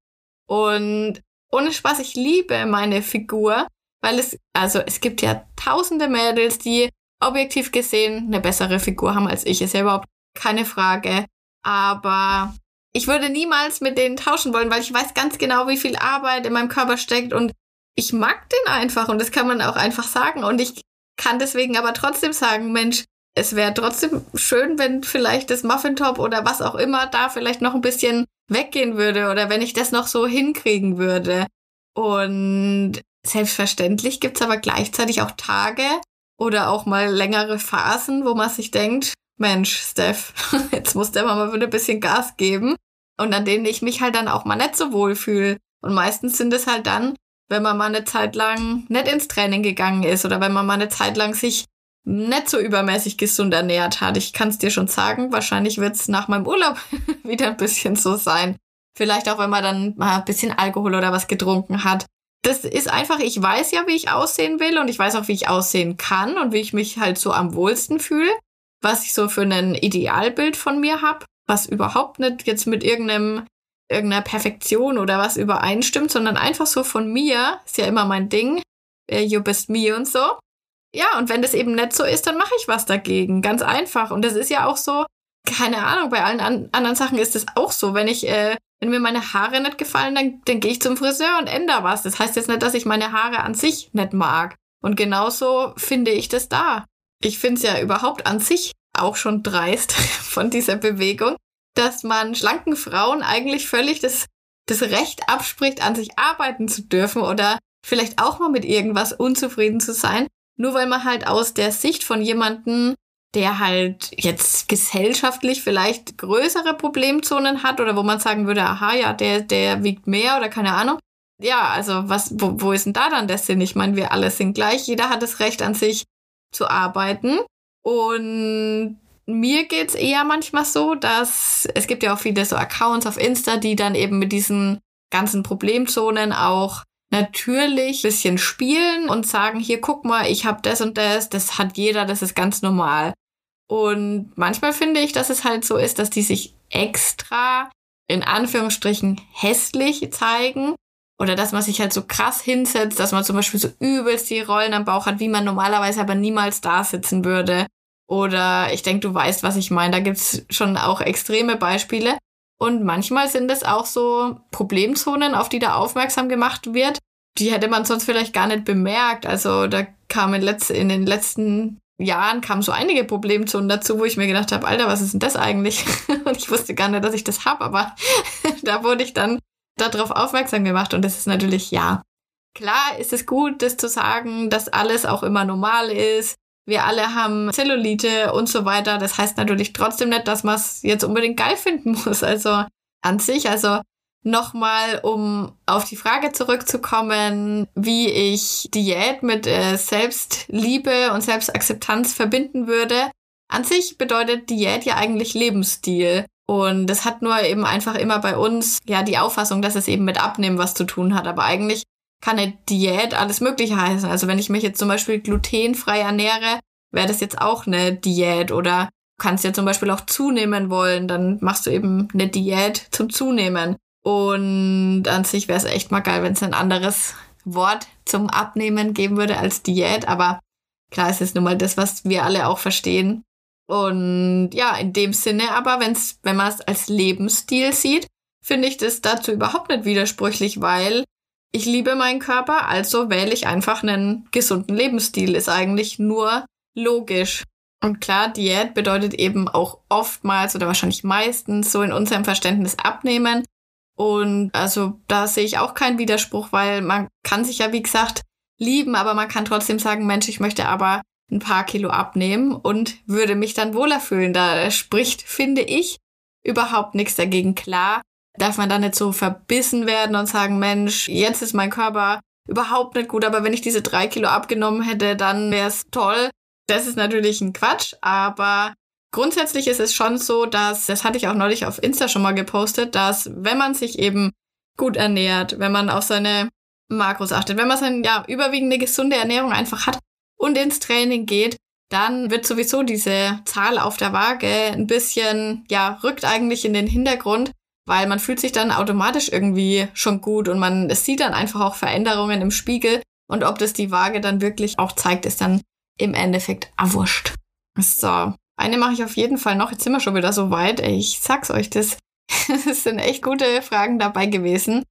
S1: Und ohne Spaß, ich liebe meine Figur, weil es, also es gibt ja tausende Mädels, die objektiv gesehen eine bessere Figur haben als ich. Ist ja überhaupt keine Frage. Aber ich würde niemals mit denen tauschen wollen, weil ich weiß ganz genau, wie viel Arbeit in meinem Körper steckt und ich mag den einfach und das kann man auch einfach sagen und ich kann deswegen aber trotzdem sagen, Mensch, es wäre trotzdem schön, wenn vielleicht das Muffintop oder was auch immer da vielleicht noch ein bisschen weggehen würde oder wenn ich das noch so hinkriegen würde. Und selbstverständlich gibt's aber gleichzeitig auch Tage oder auch mal längere Phasen, wo man sich denkt, Mensch, Steph, [laughs] jetzt muss der mal wieder ein bisschen Gas geben. Und an denen ich mich halt dann auch mal nicht so wohl fühle. Und meistens sind es halt dann, wenn man mal eine Zeit lang nicht ins Training gegangen ist oder wenn man mal eine Zeit lang sich nicht so übermäßig gesund ernährt hat. Ich kann es dir schon sagen, wahrscheinlich wird es nach meinem Urlaub [laughs] wieder ein bisschen so sein. Vielleicht auch, wenn man dann mal ein bisschen Alkohol oder was getrunken hat. Das ist einfach, ich weiß ja, wie ich aussehen will und ich weiß auch, wie ich aussehen kann und wie ich mich halt so am wohlsten fühle was ich so für ein Idealbild von mir habe, was überhaupt nicht jetzt mit irgendeinem irgendeiner Perfektion oder was übereinstimmt, sondern einfach so von mir, ist ja immer mein Ding, äh, you best me und so. Ja, und wenn das eben nicht so ist, dann mache ich was dagegen. Ganz einfach. Und das ist ja auch so, keine Ahnung, bei allen an anderen Sachen ist es auch so. Wenn ich, äh, wenn mir meine Haare nicht gefallen, dann, dann gehe ich zum Friseur und ändere was. Das heißt jetzt nicht, dass ich meine Haare an sich nicht mag. Und genauso finde ich das da. Ich finde es ja überhaupt an sich auch schon dreist [laughs] von dieser Bewegung, dass man schlanken Frauen eigentlich völlig das, das Recht abspricht, an sich arbeiten zu dürfen oder vielleicht auch mal mit irgendwas unzufrieden zu sein, nur weil man halt aus der Sicht von jemanden, der halt jetzt gesellschaftlich vielleicht größere Problemzonen hat oder wo man sagen würde, aha, ja, der, der wiegt mehr oder keine Ahnung. Ja, also was, wo, wo ist denn da dann der Sinn? Ich meine, wir alle sind gleich, jeder hat das Recht an sich zu arbeiten. Und mir geht's eher manchmal so, dass es gibt ja auch viele so Accounts auf Insta, die dann eben mit diesen ganzen Problemzonen auch natürlich bisschen spielen und sagen, hier guck mal, ich habe das und das, das hat jeder, das ist ganz normal. Und manchmal finde ich, dass es halt so ist, dass die sich extra in Anführungsstrichen hässlich zeigen oder dass man sich halt so krass hinsetzt, dass man zum Beispiel so übelst die Rollen am Bauch hat, wie man normalerweise aber niemals da sitzen würde. Oder ich denke, du weißt, was ich meine. Da gibt's schon auch extreme Beispiele. Und manchmal sind es auch so Problemzonen, auf die da aufmerksam gemacht wird. Die hätte man sonst vielleicht gar nicht bemerkt. Also da kamen in den letzten Jahren kamen so einige Problemzonen dazu, wo ich mir gedacht habe, Alter, was ist denn das eigentlich? [laughs] Und ich wusste gar nicht, dass ich das habe, aber [laughs] da wurde ich dann darauf aufmerksam gemacht und das ist natürlich ja. Klar ist es gut, das zu sagen, dass alles auch immer normal ist. Wir alle haben Zellulite und so weiter. Das heißt natürlich trotzdem nicht, dass man es jetzt unbedingt geil finden [laughs] muss. Also an sich, also nochmal, um auf die Frage zurückzukommen, wie ich Diät mit äh, Selbstliebe und Selbstakzeptanz verbinden würde. An sich bedeutet Diät ja eigentlich Lebensstil. Und das hat nur eben einfach immer bei uns ja die Auffassung, dass es eben mit Abnehmen was zu tun hat. Aber eigentlich kann eine Diät alles Mögliche heißen. Also wenn ich mich jetzt zum Beispiel glutenfrei ernähre, wäre das jetzt auch eine Diät. Oder du kannst ja zum Beispiel auch zunehmen wollen, dann machst du eben eine Diät zum Zunehmen. Und an sich wäre es echt mal geil, wenn es ein anderes Wort zum Abnehmen geben würde als Diät. Aber klar, es ist nun mal das, was wir alle auch verstehen. Und ja, in dem Sinne aber, wenn's, wenn man es als Lebensstil sieht, finde ich das dazu überhaupt nicht widersprüchlich, weil ich liebe meinen Körper, also wähle ich einfach einen gesunden Lebensstil. Ist eigentlich nur logisch. Und klar, Diät bedeutet eben auch oftmals oder wahrscheinlich meistens so in unserem Verständnis abnehmen. Und also da sehe ich auch keinen Widerspruch, weil man kann sich ja, wie gesagt, lieben, aber man kann trotzdem sagen, Mensch, ich möchte aber ein paar Kilo abnehmen und würde mich dann wohler fühlen. Da spricht, finde ich, überhaupt nichts dagegen. Klar, darf man dann nicht so verbissen werden und sagen, Mensch, jetzt ist mein Körper überhaupt nicht gut, aber wenn ich diese drei Kilo abgenommen hätte, dann wäre es toll. Das ist natürlich ein Quatsch, aber grundsätzlich ist es schon so, dass, das hatte ich auch neulich auf Insta schon mal gepostet, dass wenn man sich eben gut ernährt, wenn man auf seine Makros achtet, wenn man seine ja, überwiegende gesunde Ernährung einfach hat, und ins Training geht, dann wird sowieso diese Zahl auf der Waage ein bisschen, ja, rückt eigentlich in den Hintergrund, weil man fühlt sich dann automatisch irgendwie schon gut und man sieht dann einfach auch Veränderungen im Spiegel und ob das die Waage dann wirklich auch zeigt, ist dann im Endeffekt wurscht. So, eine mache ich auf jeden Fall noch. Jetzt sind wir schon wieder so weit. Ich sag's euch, das, [laughs] das sind echt gute Fragen dabei gewesen.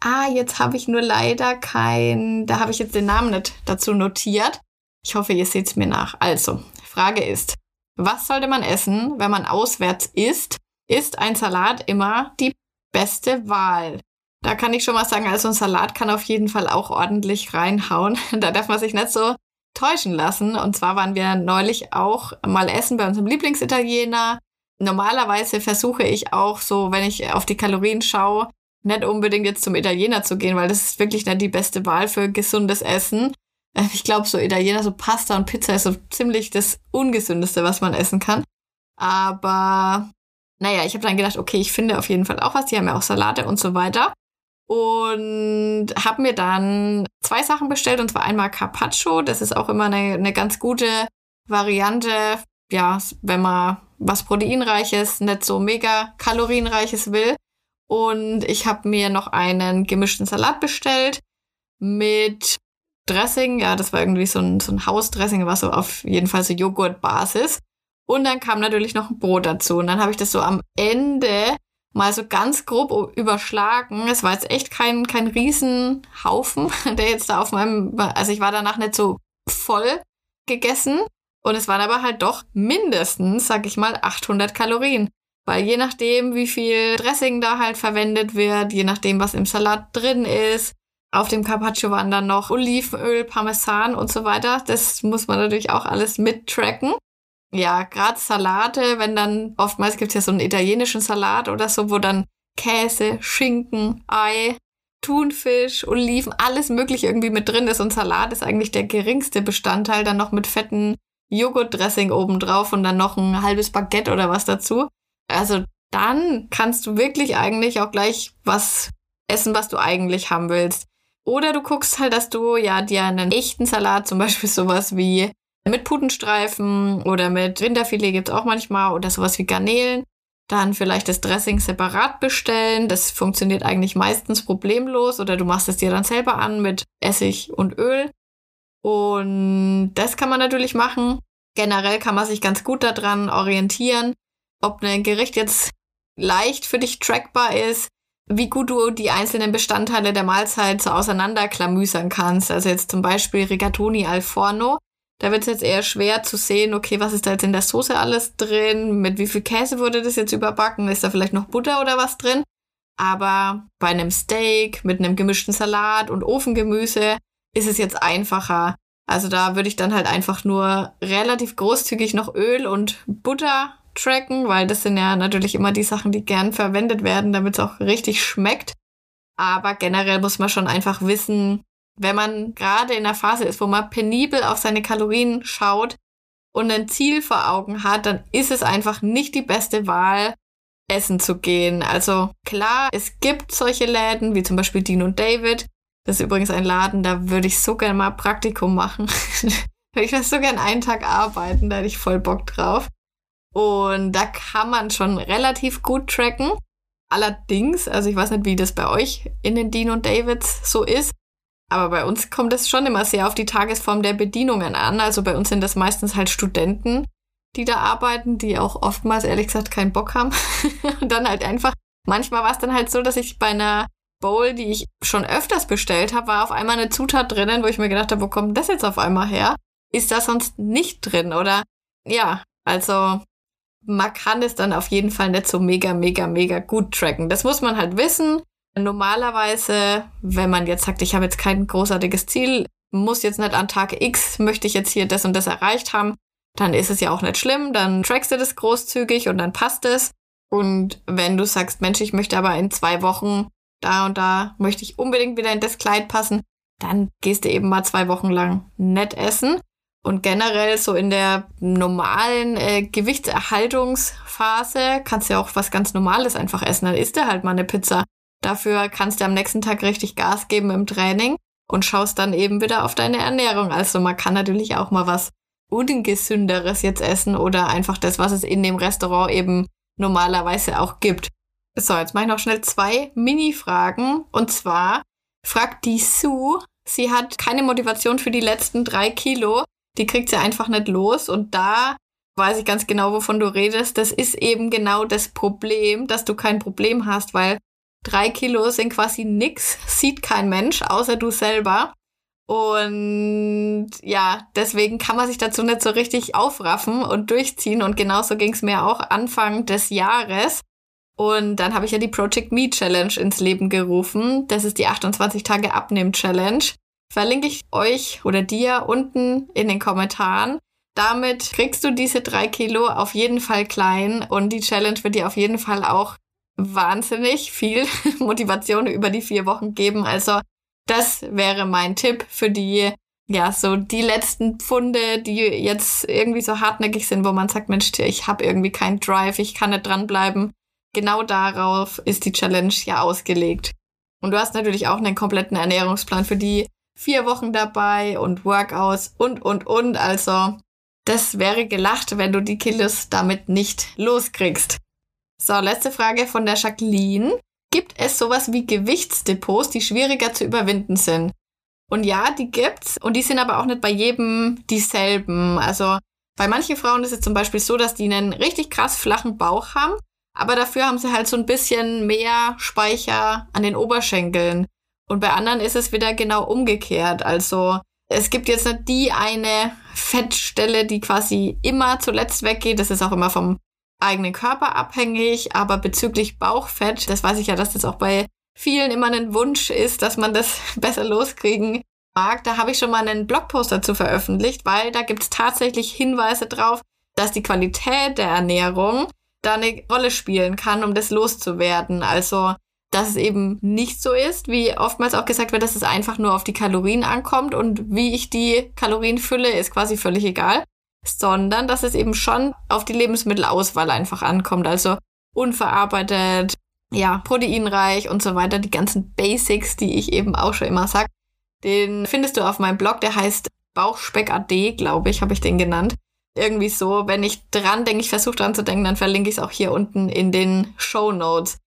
S1: Ah, jetzt habe ich nur leider kein, da habe ich jetzt den Namen nicht dazu notiert. Ich hoffe, ihr seht es mir nach. Also, Frage ist, was sollte man essen, wenn man auswärts isst? Ist ein Salat immer die beste Wahl? Da kann ich schon mal sagen, also ein Salat kann auf jeden Fall auch ordentlich reinhauen. [laughs] Da darf man sich nicht so täuschen lassen. Und zwar waren wir neulich auch mal essen bei unserem Lieblingsitaliener. Normalerweise versuche ich auch so, wenn ich auf die Kalorien schaue, nicht unbedingt jetzt zum Italiener zu gehen, weil das ist wirklich nicht die beste Wahl für gesundes Essen. Äh, ich glaube, so Italiener, so Pasta und Pizza ist so ziemlich das Ungesündeste, was man essen kann. Aber naja, ich habe dann gedacht, okay, ich finde auf jeden Fall auch was. Die haben ja auch Salate und so weiter. Und habe mir dann zwei Sachen bestellt, und zwar einmal Carpaccio. Das ist auch immer eine, eine ganz gute Variante, ja, wenn man was Proteinreiches, nicht so mega kalorienreiches will. Und ich habe mir noch einen gemischten Salat bestellt mit Dressing. Ja, das war irgendwie so ein, so ein Hausdressing, war so auf jeden Fall so Joghurtbasis. Und dann kam natürlich noch ein Brot dazu. Und dann habe ich das so am Ende mal so ganz grob überschlagen. Es war jetzt echt kein, kein Riesenhaufen, [laughs] der jetzt da auf meinem, also ich war danach nicht so voll gegessen. Und es waren aber halt doch mindestens, sag ich mal, 800 Kalorien. Weil je nachdem, wie viel Dressing da halt verwendet wird, je nachdem, was im Salat drin ist, auf dem Carpaccio waren dann noch Olivenöl, Parmesan und so weiter. Das muss man natürlich auch alles mittracken. Ja, gerade Salate, wenn dann, oftmals gibt's ja so einen italienischen Salat oder so, wo dann Käse, Schinken, Ei, Thunfisch, Oliven, alles mögliche irgendwie mit drin ist. Und Salat ist eigentlich der geringste Bestandteil. Dann noch mit fetten Joghurtdressing obendrauf und dann noch ein halbes Baguette oder was dazu. Also dann kannst du wirklich eigentlich auch gleich was essen, was du eigentlich haben willst. Oder du guckst halt, dass du ja dir einen echten Salat, zum Beispiel sowas wie mit Putenstreifen oder mit Rinderfilet gibt's auch manchmal oder sowas wie Garnelen. Dann vielleicht das Dressing separat bestellen. Das funktioniert eigentlich meistens problemlos. Oder du machst es dir dann selber an mit Essig und Öl. Und das kann man natürlich machen. Generell kann man sich ganz gut daran orientieren, ob ein Gericht jetzt leicht für dich trackbar ist, wie gut du die einzelnen Bestandteile der Mahlzeit so auseinanderklamüsern kannst. Also jetzt zum Beispiel Rigatoni al Forno. Da wird es jetzt eher schwer zu sehen, okay, was ist da jetzt in der Soße alles drin? Mit wie viel Käse wurde das jetzt überbacken? Ist da vielleicht noch Butter oder was drin? Aber bei einem Steak mit einem gemischten Salat und Ofengemüse ist es jetzt einfacher. Also da würde ich dann halt einfach nur relativ großzügig noch Öl und Butter tracken, weil das sind ja natürlich immer die Sachen, die gern verwendet werden, damit es auch richtig schmeckt. Aber generell muss man schon einfach wissen, wenn man gerade in der Phase ist, wo man penibel auf seine Kalorien schaut und ein Ziel vor Augen hat, dann ist es einfach nicht die beste Wahl, essen zu gehen. Also klar, es gibt solche Läden wie zum Beispiel Dean und David. Das ist übrigens ein Laden, da würde ich so gerne mal Praktikum machen. [laughs] ich würde so gerne einen Tag arbeiten, da hätte ich voll Bock drauf. Und da kann man schon relativ gut tracken. Allerdings, also ich weiß nicht, wie das bei euch in den Dean und Davids so ist, aber bei uns kommt es schon immer sehr auf die Tagesform der Bedienungen an. Also bei uns sind das meistens halt Studenten, die da arbeiten, die auch oftmals ehrlich gesagt keinen Bock haben. [laughs] und dann halt einfach, manchmal war es dann halt so, dass ich bei einer Bowl, die ich schon öfters bestellt habe, war auf einmal eine Zutat drinnen, wo ich mir gedacht habe, wo kommt das jetzt auf einmal her? Ist da sonst nicht drin? Oder ja, also man kann es dann auf jeden Fall nicht so mega, mega, mega gut tracken. Das muss man halt wissen. Normalerweise, wenn man jetzt sagt, ich habe jetzt kein großartiges Ziel, muss jetzt nicht an Tag X, möchte ich jetzt hier das und das erreicht haben, dann ist es ja auch nicht schlimm, dann trackst du das großzügig und dann passt es. Und wenn du sagst, Mensch, ich möchte aber in zwei Wochen da und da, möchte ich unbedingt wieder in das Kleid passen, dann gehst du eben mal zwei Wochen lang nett essen. Und generell so in der normalen äh, Gewichtserhaltungsphase kannst du ja auch was ganz Normales einfach essen. Dann isst du halt mal eine Pizza. Dafür kannst du am nächsten Tag richtig Gas geben im Training und schaust dann eben wieder auf deine Ernährung. Also man kann natürlich auch mal was ungesünderes jetzt essen oder einfach das, was es in dem Restaurant eben normalerweise auch gibt. So, jetzt mache ich noch schnell zwei Mini-Fragen. Und zwar fragt die Sue, sie hat keine Motivation für die letzten drei Kilo die kriegt sie einfach nicht los. Und da weiß ich ganz genau, wovon du redest. Das ist eben genau das Problem, dass du kein Problem hast, weil drei Kilo sind quasi nix, [laughs] sieht kein Mensch, außer du selber. Und ja, deswegen kann man sich dazu nicht so richtig aufraffen und durchziehen. Und genauso ging es mir auch Anfang des Jahres. Und dann habe ich ja die Project Me Challenge ins Leben gerufen. Das ist die 28 Tage Abnehmen Challenge verlinke ich euch oder dir unten in den Kommentaren. Damit kriegst du diese drei Kilo auf jeden Fall klein und die Challenge wird dir auf jeden Fall auch wahnsinnig viel [laughs] Motivation über die vier Wochen geben. Also das wäre mein Tipp für die, ja, so die letzten Pfunde, die jetzt irgendwie so hartnäckig sind, wo man sagt, Mensch, ich habe irgendwie keinen Drive, ich kann nicht dranbleiben. Genau darauf ist die Challenge ja ausgelegt. Und du hast natürlich auch einen kompletten Ernährungsplan für die vier Wochen dabei und Workouts und, und, und. Also, das wäre gelacht, wenn du die Kilos damit nicht loskriegst. So, letzte Frage von der Jacqueline. gibt es sowas wie Gewichtsdepots, die schwieriger zu überwinden sind. Und ja, die gibt's. Und die sind aber auch nicht bei jedem dieselben. Also bei manchen Frauen ist es zum Beispiel so, dass die einen richtig krass flachen Bauch haben, aber dafür haben sie halt so ein bisschen mehr Speicher an den Oberschenkeln. Und bei anderen ist es wieder genau umgekehrt. Also es gibt jetzt nicht die eine Fettstelle, die quasi immer zuletzt weggeht. Das ist auch immer vom eigenen Körper abhängig. Aber bezüglich Bauchfett, das weiß ich ja, dass das auch bei vielen immer ein Wunsch ist, dass man das [laughs] besser loskriegen mag. Da habe ich schon mal einen Blogpost dazu veröffentlicht, weil da gibt es tatsächlich Hinweise drauf, dass die Qualität der Ernährung da eine Rolle spielen kann, um das loszuwerden. Also dass es eben nicht so ist, wie oftmals auch gesagt wird, dass es einfach nur auf die Kalorien ankommt und wie ich die Kalorien fülle, ist quasi völlig egal, sondern dass es eben schon auf die Lebensmittelauswahl einfach ankommt, also unverarbeitet, ja, proteinreich und so weiter, die ganzen Basics, die ich eben auch schon immer sag, den findest du auf meinem Blog, der heißt Bauchspeck glaube ich, habe ich den genannt. Irgendwie so, wenn ich dran denke, ich versuche dran zu denken, dann verlinke ich es auch hier unten in den Show Notes.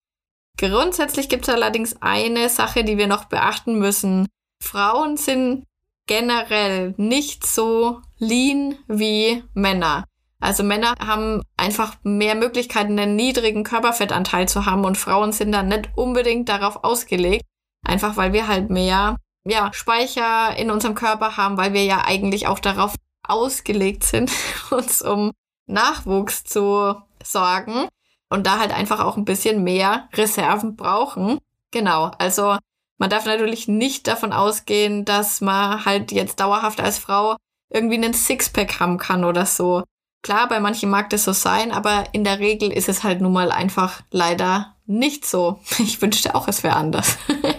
S1: Grundsätzlich gibt es allerdings eine Sache, die wir noch beachten müssen. Frauen sind generell nicht so lean wie Männer. Also Männer haben einfach mehr Möglichkeiten, einen niedrigen Körperfettanteil zu haben und Frauen sind dann nicht unbedingt darauf ausgelegt, einfach weil wir halt mehr ja, Speicher in unserem Körper haben, weil wir ja eigentlich auch darauf ausgelegt sind, [laughs] uns um Nachwuchs zu sorgen und da halt einfach auch ein bisschen mehr Reserven brauchen. Genau, also man darf natürlich nicht davon ausgehen, dass man halt jetzt dauerhaft als Frau irgendwie einen Sixpack haben kann oder so. Klar, bei manchen mag das so sein, aber in der Regel ist es halt nun mal einfach leider nicht so. [laughs] Ich wünschte auch, es wäre anders.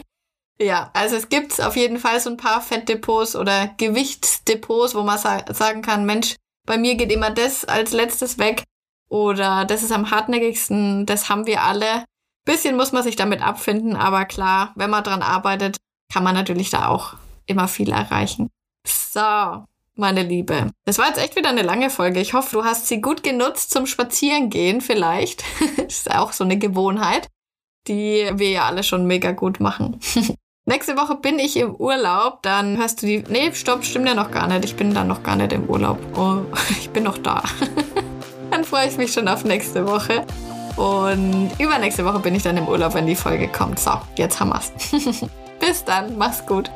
S1: [laughs] ja, also es gibt auf jeden Fall so ein paar Fettdepots oder Gewichtsdepots, wo man sa sagen kann, Mensch, bei mir geht immer das als letztes weg. Oder das ist am hartnäckigsten, das haben wir alle. Bisschen muss man sich damit abfinden, aber klar, wenn man dran arbeitet, kann man natürlich da auch immer viel erreichen. So, meine Liebe. Das war jetzt echt wieder eine lange Folge. Ich hoffe, du hast sie gut genutzt zum Spazierengehen vielleicht. [laughs] das ist auch so eine Gewohnheit, die wir ja alle schon mega gut machen. [laughs] Nächste Woche bin ich im Urlaub, dann hörst du die. Nee, stopp, stimmt ja noch gar nicht. Ich bin dann noch gar nicht im Urlaub. Oh, [laughs] ich bin noch da. dann freue ich mich schon auf nächste Woche. Und übernächste Woche bin ich dann im Urlaub, wenn die Folge kommt. So, jetzt haben wir's. Bis dann, mach's gut.